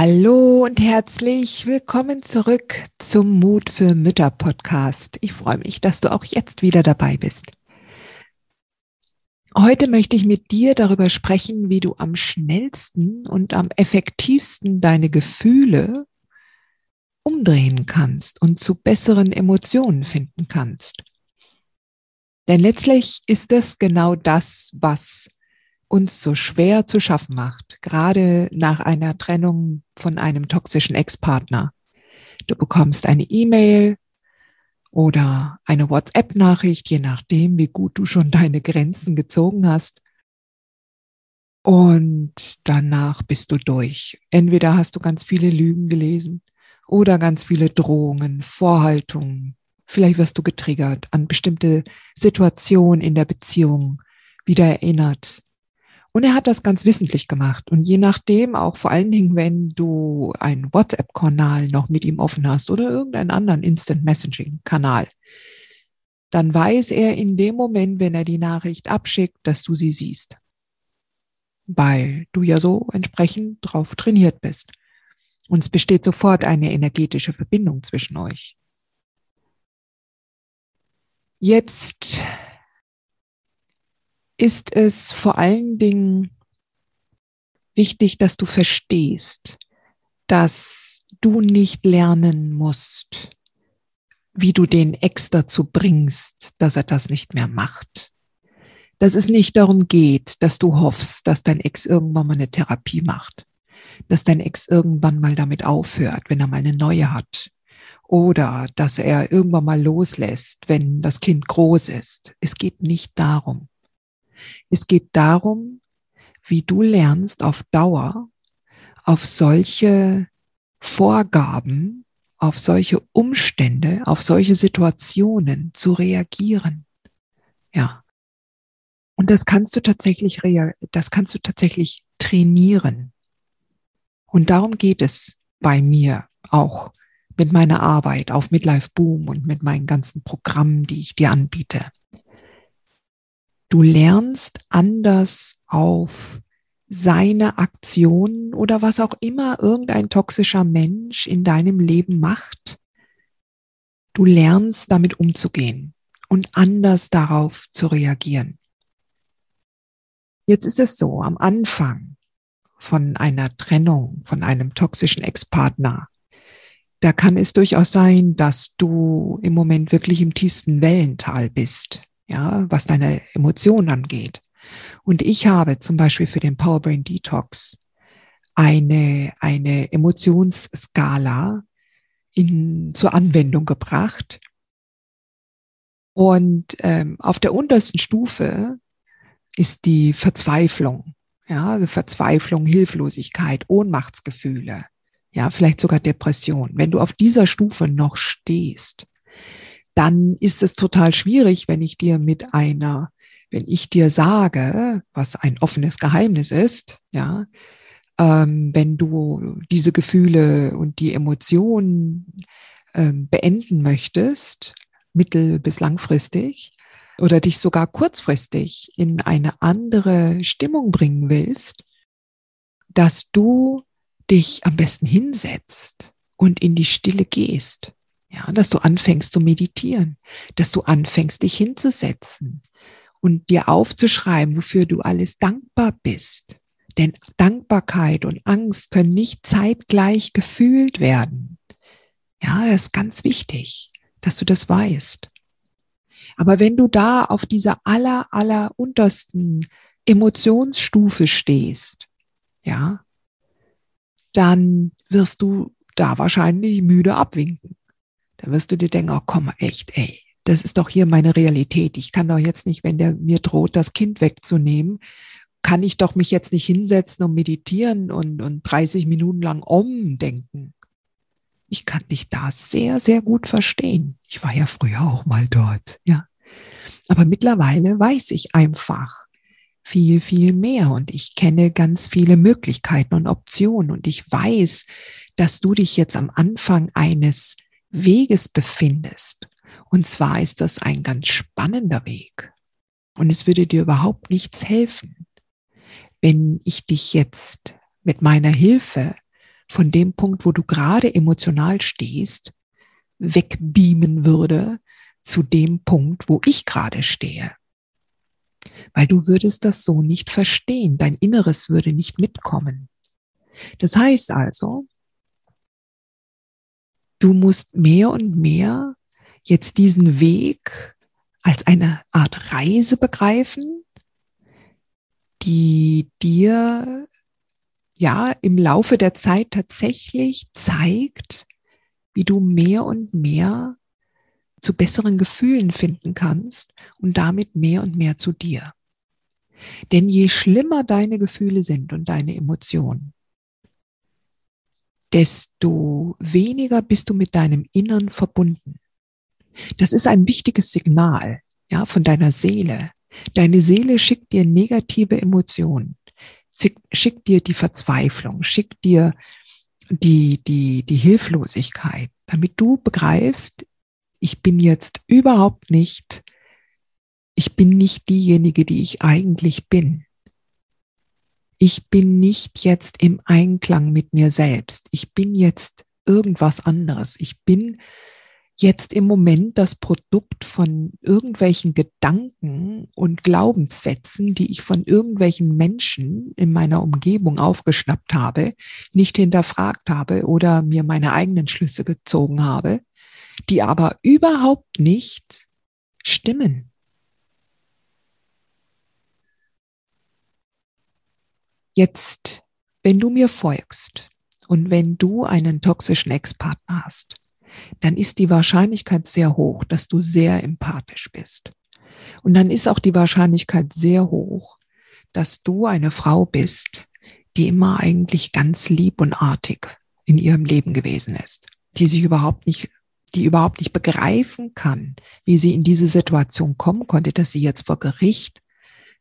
Hallo und herzlich willkommen zurück zum Mut für Mütter Podcast. Ich freue mich, dass du auch jetzt wieder dabei bist. Heute möchte ich mit dir darüber sprechen, wie du am schnellsten und am effektivsten deine Gefühle umdrehen kannst und zu besseren Emotionen finden kannst. Denn letztlich ist es genau das, was uns so schwer zu schaffen macht, gerade nach einer Trennung von einem toxischen Ex-Partner. Du bekommst eine E-Mail oder eine WhatsApp-Nachricht, je nachdem, wie gut du schon deine Grenzen gezogen hast. Und danach bist du durch. Entweder hast du ganz viele Lügen gelesen oder ganz viele Drohungen, Vorhaltungen. Vielleicht wirst du getriggert an bestimmte Situationen in der Beziehung, wieder erinnert, und er hat das ganz wissentlich gemacht. Und je nachdem, auch vor allen Dingen, wenn du einen WhatsApp-Kanal noch mit ihm offen hast oder irgendeinen anderen Instant Messaging-Kanal, dann weiß er in dem Moment, wenn er die Nachricht abschickt, dass du sie siehst. Weil du ja so entsprechend drauf trainiert bist. Und es besteht sofort eine energetische Verbindung zwischen euch. Jetzt ist es vor allen Dingen wichtig, dass du verstehst, dass du nicht lernen musst, wie du den Ex dazu bringst, dass er das nicht mehr macht. Dass es nicht darum geht, dass du hoffst, dass dein Ex irgendwann mal eine Therapie macht, dass dein Ex irgendwann mal damit aufhört, wenn er mal eine neue hat, oder dass er irgendwann mal loslässt, wenn das Kind groß ist. Es geht nicht darum. Es geht darum, wie du lernst auf Dauer auf solche Vorgaben, auf solche Umstände, auf solche Situationen zu reagieren. Ja. Und das kannst du tatsächlich, das kannst du tatsächlich trainieren. Und darum geht es bei mir auch mit meiner Arbeit auf Midlife Boom und mit meinen ganzen Programmen, die ich dir anbiete. Du lernst anders auf seine Aktionen oder was auch immer irgendein toxischer Mensch in deinem Leben macht. Du lernst damit umzugehen und anders darauf zu reagieren. Jetzt ist es so, am Anfang von einer Trennung, von einem toxischen Ex-Partner, da kann es durchaus sein, dass du im Moment wirklich im tiefsten Wellental bist ja, was deine Emotionen angeht. Und ich habe zum Beispiel für den Powerbrain Detox eine, eine Emotionsskala in, zur Anwendung gebracht. Und ähm, auf der untersten Stufe ist die Verzweiflung. Ja, also Verzweiflung, Hilflosigkeit, Ohnmachtsgefühle, ja, vielleicht sogar Depression. Wenn du auf dieser Stufe noch stehst, dann ist es total schwierig, wenn ich dir mit einer, wenn ich dir sage, was ein offenes Geheimnis ist, ja, ähm, wenn du diese Gefühle und die Emotionen ähm, beenden möchtest, mittel- bis langfristig, oder dich sogar kurzfristig in eine andere Stimmung bringen willst, dass du dich am besten hinsetzt und in die Stille gehst ja, dass du anfängst zu meditieren, dass du anfängst, dich hinzusetzen und dir aufzuschreiben, wofür du alles dankbar bist. Denn Dankbarkeit und Angst können nicht zeitgleich gefühlt werden. Ja, das ist ganz wichtig, dass du das weißt. Aber wenn du da auf dieser aller, aller untersten Emotionsstufe stehst, ja, dann wirst du da wahrscheinlich müde abwinken. Da wirst du dir denken, oh komm, echt, ey, das ist doch hier meine Realität. Ich kann doch jetzt nicht, wenn der mir droht, das Kind wegzunehmen, kann ich doch mich jetzt nicht hinsetzen und meditieren und, und 30 Minuten lang umdenken. Ich kann dich da sehr, sehr gut verstehen. Ich war ja früher auch mal dort, ja. Aber mittlerweile weiß ich einfach viel, viel mehr und ich kenne ganz viele Möglichkeiten und Optionen und ich weiß, dass du dich jetzt am Anfang eines Weges befindest. Und zwar ist das ein ganz spannender Weg. Und es würde dir überhaupt nichts helfen, wenn ich dich jetzt mit meiner Hilfe von dem Punkt, wo du gerade emotional stehst, wegbeamen würde zu dem Punkt, wo ich gerade stehe. Weil du würdest das so nicht verstehen, dein Inneres würde nicht mitkommen. Das heißt also, du musst mehr und mehr jetzt diesen Weg als eine Art Reise begreifen, die dir ja im Laufe der Zeit tatsächlich zeigt, wie du mehr und mehr zu besseren Gefühlen finden kannst und damit mehr und mehr zu dir. Denn je schlimmer deine Gefühle sind und deine Emotionen, desto weniger bist du mit deinem Innern verbunden. Das ist ein wichtiges Signal, ja, von deiner Seele. Deine Seele schickt dir negative Emotionen schickt dir die Verzweiflung, schickt dir die, die, die Hilflosigkeit, damit du begreifst, ich bin jetzt überhaupt nicht, ich bin nicht diejenige, die ich eigentlich bin. Ich bin nicht jetzt im Einklang mit mir selbst. Ich bin jetzt irgendwas anderes. Ich bin jetzt im Moment das Produkt von irgendwelchen Gedanken und Glaubenssätzen, die ich von irgendwelchen Menschen in meiner Umgebung aufgeschnappt habe, nicht hinterfragt habe oder mir meine eigenen Schlüsse gezogen habe, die aber überhaupt nicht stimmen. Jetzt, wenn du mir folgst und wenn du einen toxischen Ex-Partner hast, dann ist die Wahrscheinlichkeit sehr hoch, dass du sehr empathisch bist. Und dann ist auch die Wahrscheinlichkeit sehr hoch, dass du eine Frau bist, die immer eigentlich ganz lieb und artig in ihrem Leben gewesen ist, die sich überhaupt nicht, die überhaupt nicht begreifen kann, wie sie in diese Situation kommen konnte, dass sie jetzt vor Gericht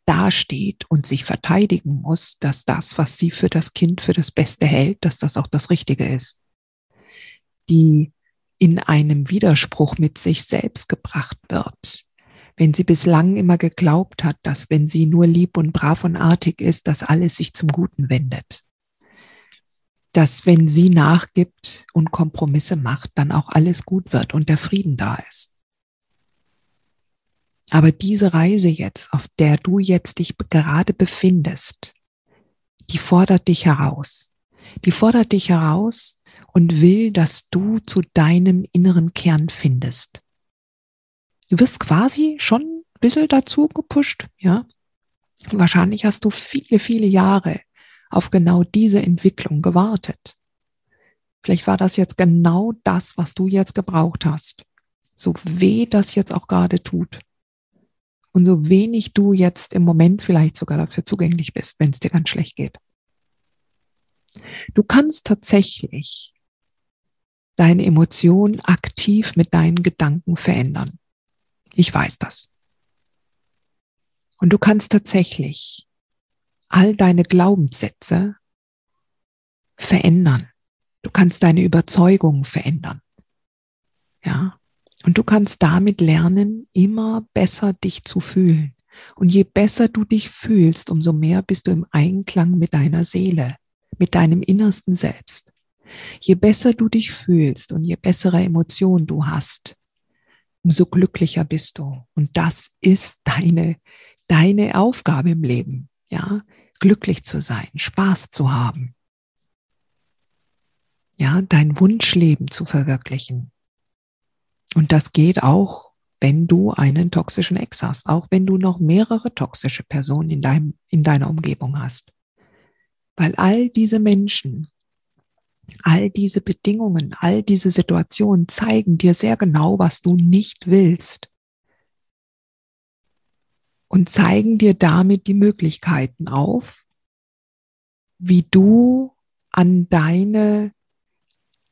dasteht und sich verteidigen muss, dass das, was sie für das Kind für das Beste hält, dass das auch das Richtige ist. Die in einem Widerspruch mit sich selbst gebracht wird. Wenn sie bislang immer geglaubt hat, dass wenn sie nur lieb und brav und artig ist, dass alles sich zum Guten wendet. Dass wenn sie nachgibt und Kompromisse macht, dann auch alles gut wird und der Frieden da ist. Aber diese Reise jetzt, auf der du jetzt dich gerade befindest, die fordert dich heraus. Die fordert dich heraus, und will, dass du zu deinem inneren Kern findest. Du wirst quasi schon ein bisschen dazu gepusht, ja. Wahrscheinlich hast du viele, viele Jahre auf genau diese Entwicklung gewartet. Vielleicht war das jetzt genau das, was du jetzt gebraucht hast. So weh das jetzt auch gerade tut. Und so wenig du jetzt im Moment vielleicht sogar dafür zugänglich bist, wenn es dir ganz schlecht geht. Du kannst tatsächlich deine Emotionen aktiv mit deinen Gedanken verändern. Ich weiß das. Und du kannst tatsächlich all deine Glaubenssätze verändern. Du kannst deine Überzeugungen verändern. Ja. Und du kannst damit lernen, immer besser dich zu fühlen. Und je besser du dich fühlst, umso mehr bist du im Einklang mit deiner Seele, mit deinem innersten Selbst. Je besser du dich fühlst und je bessere Emotionen du hast, umso glücklicher bist du. Und das ist deine, deine Aufgabe im Leben, ja, glücklich zu sein, Spaß zu haben, ja, dein Wunschleben zu verwirklichen. Und das geht auch, wenn du einen toxischen Ex hast, auch wenn du noch mehrere toxische Personen in, deinem, in deiner Umgebung hast. Weil all diese Menschen All diese Bedingungen, all diese Situationen zeigen dir sehr genau, was du nicht willst. Und zeigen dir damit die Möglichkeiten auf, wie du an deine,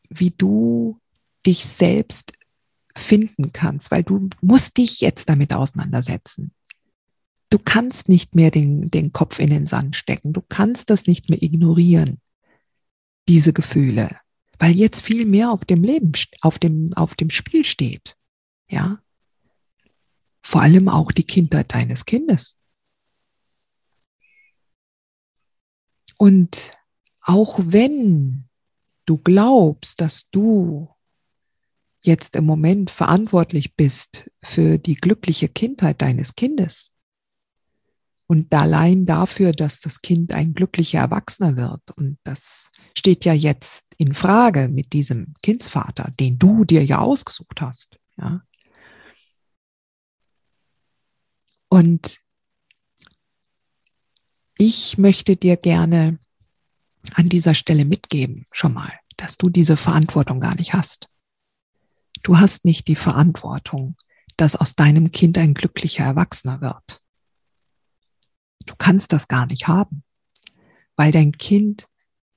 wie du dich selbst finden kannst, weil du musst dich jetzt damit auseinandersetzen. Du kannst nicht mehr den, den Kopf in den Sand stecken. Du kannst das nicht mehr ignorieren, diese Gefühle, weil jetzt viel mehr auf dem Leben, auf dem, auf dem Spiel steht. Ja. Vor allem auch die Kindheit deines Kindes. Und auch wenn du glaubst, dass du jetzt im Moment verantwortlich bist für die glückliche Kindheit deines Kindes und allein dafür, dass das Kind ein glücklicher Erwachsener wird und das steht ja jetzt in Frage mit diesem Kindsvater, den du dir ja ausgesucht hast, ja. Und ich möchte dir gerne an dieser Stelle mitgeben, schon mal, dass du diese Verantwortung gar nicht hast. Du hast nicht die Verantwortung, dass aus deinem Kind ein glücklicher Erwachsener wird. Du kannst das gar nicht haben, weil dein Kind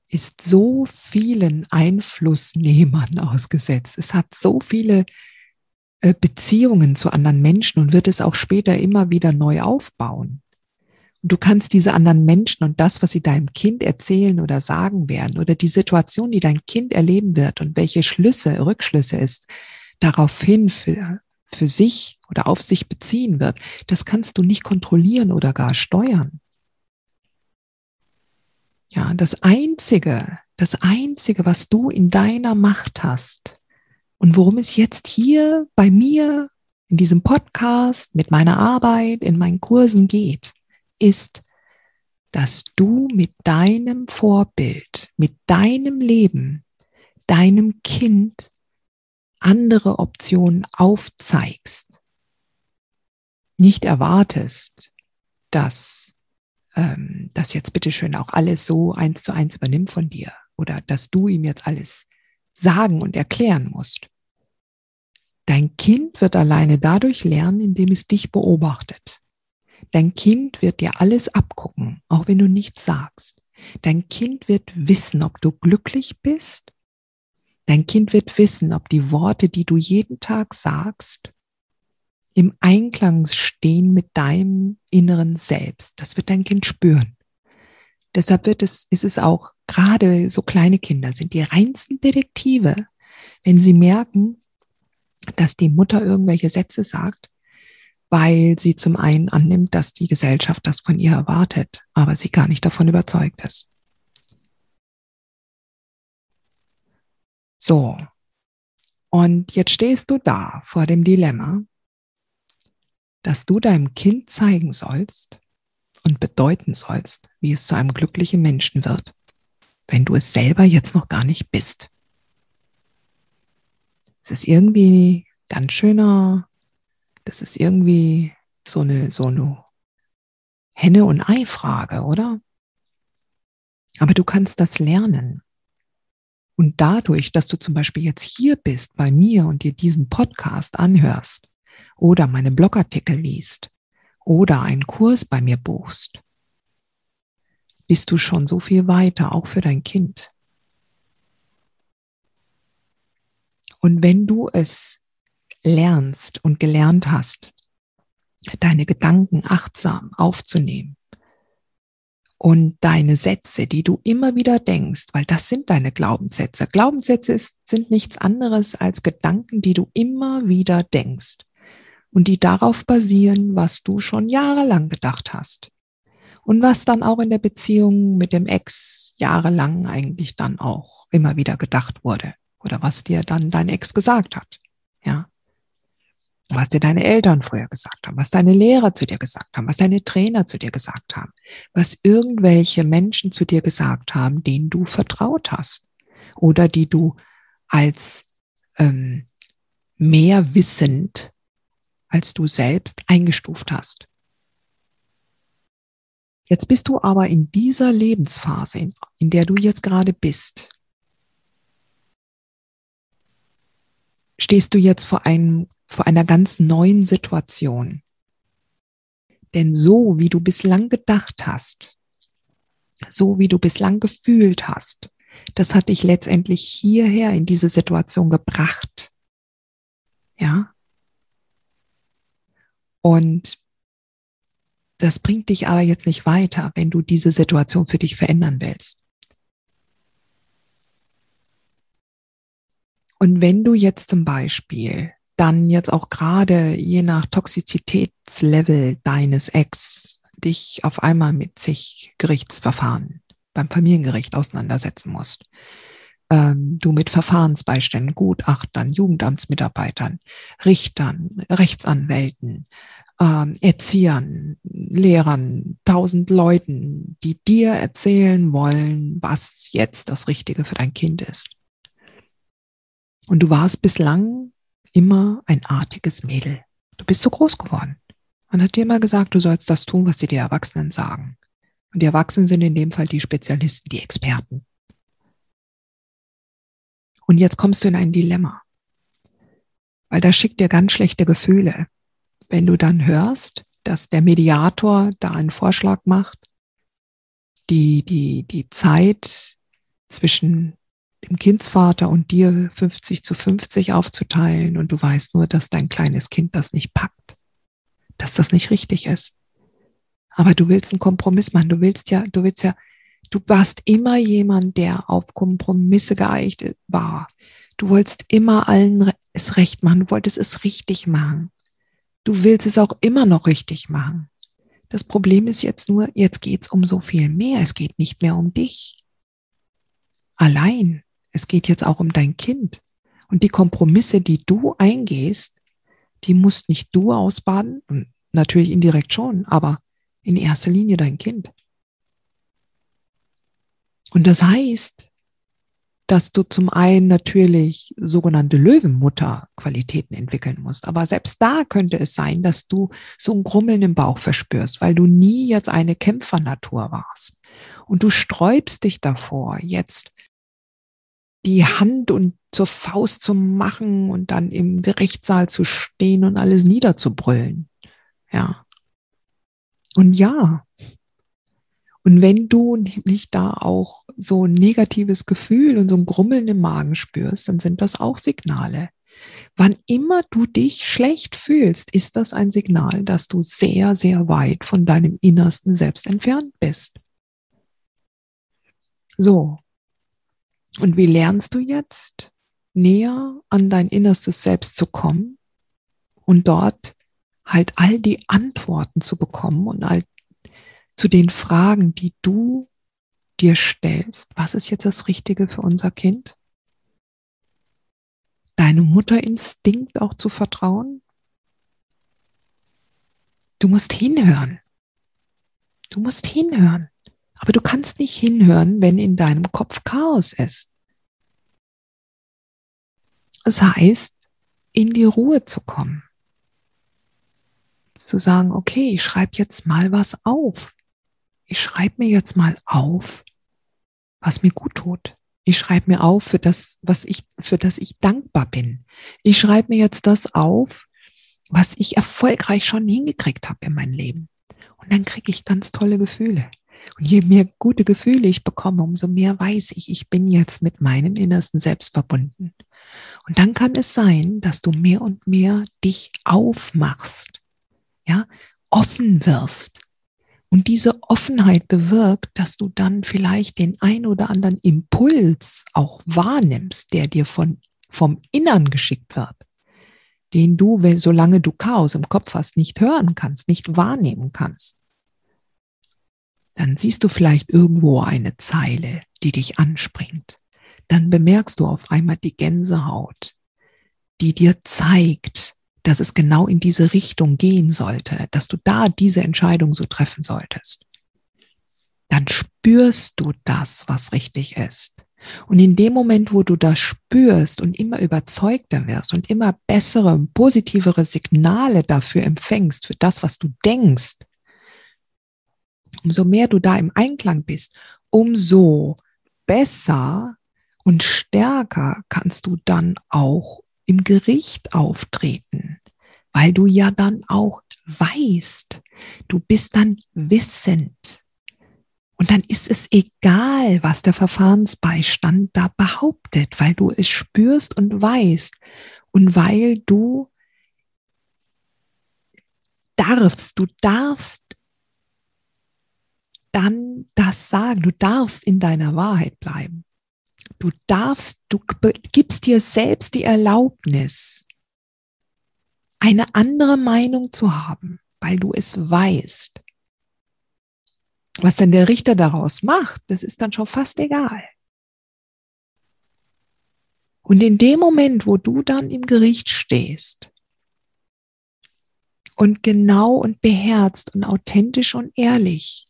ist so vielen Einflussnehmern ausgesetzt. Es hat so viele äh, Beziehungen zu anderen Menschen und wird es auch später immer wieder neu aufbauen. Du kannst diese anderen Menschen und das, was sie deinem Kind erzählen oder sagen werden oder die Situation, die dein Kind erleben wird und welche Schlüsse, Rückschlüsse es daraufhin für, für sich oder auf sich beziehen wird, das kannst du nicht kontrollieren oder gar steuern. Ja, das einzige, das einzige, was du in deiner Macht hast und worum es jetzt hier bei mir in diesem Podcast, mit meiner Arbeit, in meinen Kursen geht, ist, dass du mit deinem Vorbild, mit deinem Leben, deinem Kind andere Optionen aufzeigst. Nicht erwartest, dass ähm, das jetzt bitteschön auch alles so eins zu eins übernimmt von dir oder dass du ihm jetzt alles sagen und erklären musst. Dein Kind wird alleine dadurch lernen, indem es dich beobachtet. Dein Kind wird dir alles abgucken, auch wenn du nichts sagst. Dein Kind wird wissen, ob du glücklich bist. Dein Kind wird wissen, ob die Worte, die du jeden Tag sagst, im Einklang stehen mit deinem inneren Selbst. Das wird dein Kind spüren. Deshalb wird es, ist es auch, gerade so kleine Kinder sind die reinsten Detektive, wenn sie merken, dass die Mutter irgendwelche Sätze sagt, weil sie zum einen annimmt, dass die Gesellschaft das von ihr erwartet, aber sie gar nicht davon überzeugt ist. So, und jetzt stehst du da vor dem Dilemma, dass du deinem Kind zeigen sollst und bedeuten sollst, wie es zu einem glücklichen Menschen wird, wenn du es selber jetzt noch gar nicht bist. Es ist irgendwie ganz schöner das ist irgendwie so eine, so eine Henne- und Ei-Frage, oder? Aber du kannst das lernen. Und dadurch, dass du zum Beispiel jetzt hier bist bei mir und dir diesen Podcast anhörst oder meine Blogartikel liest oder einen Kurs bei mir buchst, bist du schon so viel weiter, auch für dein Kind. Und wenn du es lernst und gelernt hast, deine Gedanken achtsam aufzunehmen und deine Sätze, die du immer wieder denkst, weil das sind deine Glaubenssätze. Glaubenssätze ist, sind nichts anderes als Gedanken, die du immer wieder denkst und die darauf basieren, was du schon jahrelang gedacht hast und was dann auch in der Beziehung mit dem Ex jahrelang eigentlich dann auch immer wieder gedacht wurde oder was dir dann dein Ex gesagt hat. Ja was dir deine Eltern früher gesagt haben, was deine Lehrer zu dir gesagt haben, was deine Trainer zu dir gesagt haben, was irgendwelche Menschen zu dir gesagt haben, denen du vertraut hast oder die du als ähm, mehr wissend als du selbst eingestuft hast. Jetzt bist du aber in dieser Lebensphase, in, in der du jetzt gerade bist, stehst du jetzt vor einem, vor einer ganz neuen Situation. Denn so wie du bislang gedacht hast, so wie du bislang gefühlt hast, das hat dich letztendlich hierher in diese Situation gebracht. Ja? Und das bringt dich aber jetzt nicht weiter, wenn du diese Situation für dich verändern willst. Und wenn du jetzt zum Beispiel dann jetzt auch gerade je nach Toxizitätslevel deines Ex dich auf einmal mit zig Gerichtsverfahren beim Familiengericht auseinandersetzen musst, ähm, du mit Verfahrensbeiständen, Gutachtern, Jugendamtsmitarbeitern, Richtern, Rechtsanwälten, ähm, Erziehern, Lehrern, tausend Leuten, die dir erzählen wollen, was jetzt das Richtige für dein Kind ist. Und du warst bislang immer ein artiges Mädel. Du bist so groß geworden. Man hat dir immer gesagt, du sollst das tun, was dir die Erwachsenen sagen. Und die Erwachsenen sind in dem Fall die Spezialisten, die Experten. Und jetzt kommst du in ein Dilemma. Weil das schickt dir ganz schlechte Gefühle. Wenn du dann hörst, dass der Mediator da einen Vorschlag macht, die, die, die Zeit zwischen dem Kindsvater und dir 50 zu 50 aufzuteilen und du weißt nur, dass dein kleines Kind das nicht packt, dass das nicht richtig ist. Aber du willst einen Kompromiss machen. Du willst ja, du willst ja, du warst immer jemand, der auf Kompromisse geeicht war. Du wolltest immer allen es recht machen. Du wolltest es richtig machen. Du willst es auch immer noch richtig machen. Das Problem ist jetzt nur, jetzt geht es um so viel mehr. Es geht nicht mehr um dich. Allein. Es geht jetzt auch um dein Kind. Und die Kompromisse, die du eingehst, die musst nicht du ausbaden, natürlich indirekt schon, aber in erster Linie dein Kind. Und das heißt, dass du zum einen natürlich sogenannte Löwenmutter-Qualitäten entwickeln musst. Aber selbst da könnte es sein, dass du so ein Grummeln im Bauch verspürst, weil du nie jetzt eine Kämpfernatur warst. Und du sträubst dich davor, jetzt die Hand und zur Faust zu machen und dann im Gerichtssaal zu stehen und alles niederzubrüllen. Ja. Und ja. Und wenn du nämlich da auch so ein negatives Gefühl und so ein Grummeln im Magen spürst, dann sind das auch Signale. Wann immer du dich schlecht fühlst, ist das ein Signal, dass du sehr, sehr weit von deinem innersten Selbst entfernt bist. So, und wie lernst du jetzt näher an dein innerstes Selbst zu kommen und dort halt all die Antworten zu bekommen und all zu den Fragen, die du dir stellst. Was ist jetzt das Richtige für unser Kind? Deinem Mutterinstinkt auch zu vertrauen? Du musst hinhören. Du musst hinhören. Aber du kannst nicht hinhören, wenn in deinem Kopf Chaos ist. Es heißt, in die Ruhe zu kommen. Zu sagen, okay, ich schreibe jetzt mal was auf. Ich schreibe mir jetzt mal auf, was mir gut tut. Ich schreibe mir auf für das, was ich, für das ich dankbar bin. Ich schreibe mir jetzt das auf, was ich erfolgreich schon hingekriegt habe in meinem Leben. Und dann kriege ich ganz tolle Gefühle. Und je mehr gute Gefühle ich bekomme, umso mehr weiß ich, ich bin jetzt mit meinem innersten Selbst verbunden. Und dann kann es sein, dass du mehr und mehr dich aufmachst, ja, offen wirst. Und diese Offenheit bewirkt, dass du dann vielleicht den ein oder anderen Impuls auch wahrnimmst, der dir von, vom Innern geschickt wird, den du, solange du Chaos im Kopf hast, nicht hören kannst, nicht wahrnehmen kannst dann siehst du vielleicht irgendwo eine Zeile, die dich anspringt. Dann bemerkst du auf einmal die Gänsehaut, die dir zeigt, dass es genau in diese Richtung gehen sollte, dass du da diese Entscheidung so treffen solltest. Dann spürst du das, was richtig ist. Und in dem Moment, wo du das spürst und immer überzeugter wirst und immer bessere, positivere Signale dafür empfängst, für das, was du denkst, umso mehr du da im Einklang bist, umso besser und stärker kannst du dann auch im Gericht auftreten, weil du ja dann auch weißt, du bist dann wissend. Und dann ist es egal, was der Verfahrensbeistand da behauptet, weil du es spürst und weißt und weil du darfst, du darfst dann das sagen, du darfst in deiner Wahrheit bleiben. Du darfst, du gibst dir selbst die Erlaubnis, eine andere Meinung zu haben, weil du es weißt. Was dann der Richter daraus macht, das ist dann schon fast egal. Und in dem Moment, wo du dann im Gericht stehst und genau und beherzt und authentisch und ehrlich,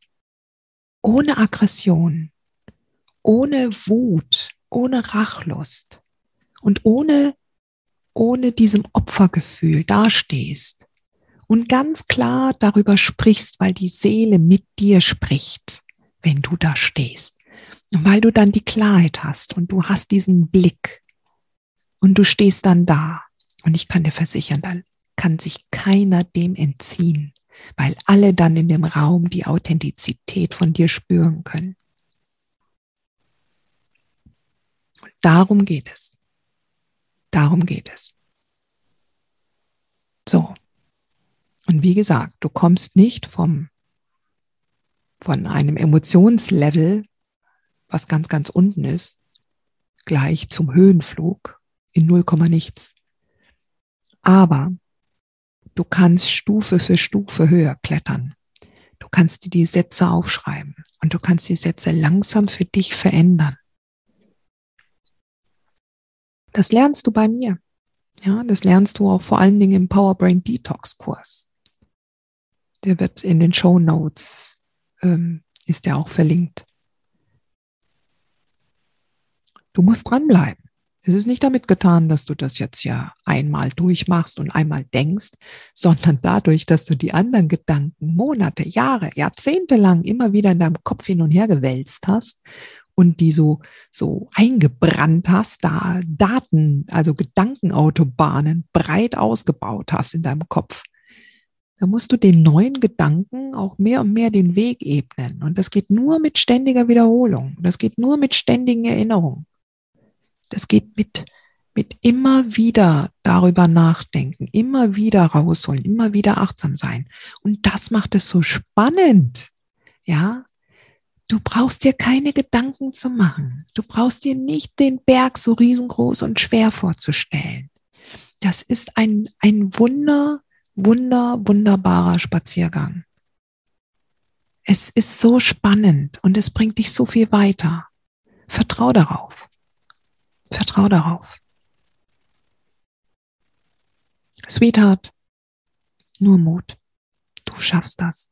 ohne Aggression, ohne Wut, ohne Rachlust und ohne, ohne diesem Opfergefühl dastehst und ganz klar darüber sprichst, weil die Seele mit dir spricht, wenn du da stehst. Und weil du dann die Klarheit hast und du hast diesen Blick und du stehst dann da. Und ich kann dir versichern, da kann sich keiner dem entziehen, weil alle dann in dem Raum die Authentizität von dir spüren können. Und darum geht es. Darum geht es. So. Und wie gesagt, du kommst nicht vom, von einem Emotionslevel, was ganz, ganz unten ist, gleich zum Höhenflug in 0, nichts. Aber du kannst Stufe für Stufe höher klettern. Du kannst dir die Sätze aufschreiben und du kannst die Sätze langsam für dich verändern. Das lernst du bei mir. Ja, das lernst du auch vor allen Dingen im Power Brain Detox Kurs. Der wird in den Show Notes, ähm, ist der auch verlinkt. Du musst dranbleiben. Es ist nicht damit getan, dass du das jetzt ja einmal durchmachst und einmal denkst, sondern dadurch, dass du die anderen Gedanken Monate, Jahre, Jahrzehnte lang immer wieder in deinem Kopf hin und her gewälzt hast und die so, so eingebrannt hast, da Daten, also Gedankenautobahnen breit ausgebaut hast in deinem Kopf. Da musst du den neuen Gedanken auch mehr und mehr den Weg ebnen. Und das geht nur mit ständiger Wiederholung. Das geht nur mit ständigen Erinnerungen. Das geht mit, mit immer wieder darüber nachdenken, immer wieder rausholen, immer wieder achtsam sein. Und das macht es so spannend. Ja, du brauchst dir keine Gedanken zu machen. Du brauchst dir nicht den Berg so riesengroß und schwer vorzustellen. Das ist ein, ein Wunder, wunder, wunderbarer Spaziergang. Es ist so spannend und es bringt dich so viel weiter. Vertrau darauf. Vertrau darauf. Sweetheart, nur Mut. Du schaffst das.